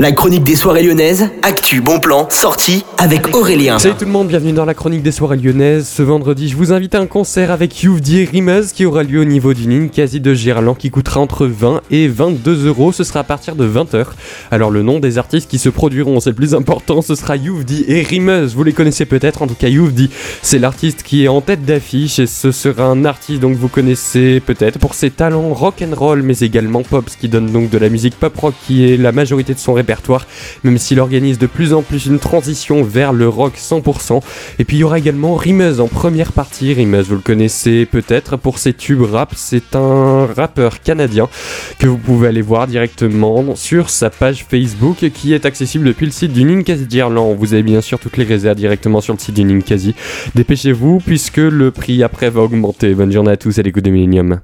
La chronique des soirées lyonnaises, actu, bon plan, sortie avec Aurélien. Salut tout le monde, bienvenue dans la chronique des soirées lyonnaises. Ce vendredi, je vous invite à un concert avec Youvdi et Rimez qui aura lieu au niveau du Ninkasi de Gerland qui coûtera entre 20 et 22 euros. Ce sera à partir de 20h. Alors le nom des artistes qui se produiront, c'est le plus important, ce sera Youvdi et Rimez. Vous les connaissez peut-être, en tout cas Youvdi, c'est l'artiste qui est en tête d'affiche et ce sera un artiste donc vous connaissez peut-être pour ses talents rock and roll mais également pop, ce qui donne donc de la musique pop rock qui est la majorité de son répertoire même s'il organise de plus en plus une transition vers le rock 100%. Et puis il y aura également Rimez en première partie. Rimez, vous le connaissez peut-être pour ses tubes rap. C'est un rappeur canadien que vous pouvez aller voir directement sur sa page Facebook qui est accessible depuis le site du Ninkasi d'Irlande. Vous avez bien sûr toutes les réserves directement sur le site du Ninkasi. Dépêchez-vous puisque le prix après va augmenter. Bonne journée à tous à l'écoute de Millennium.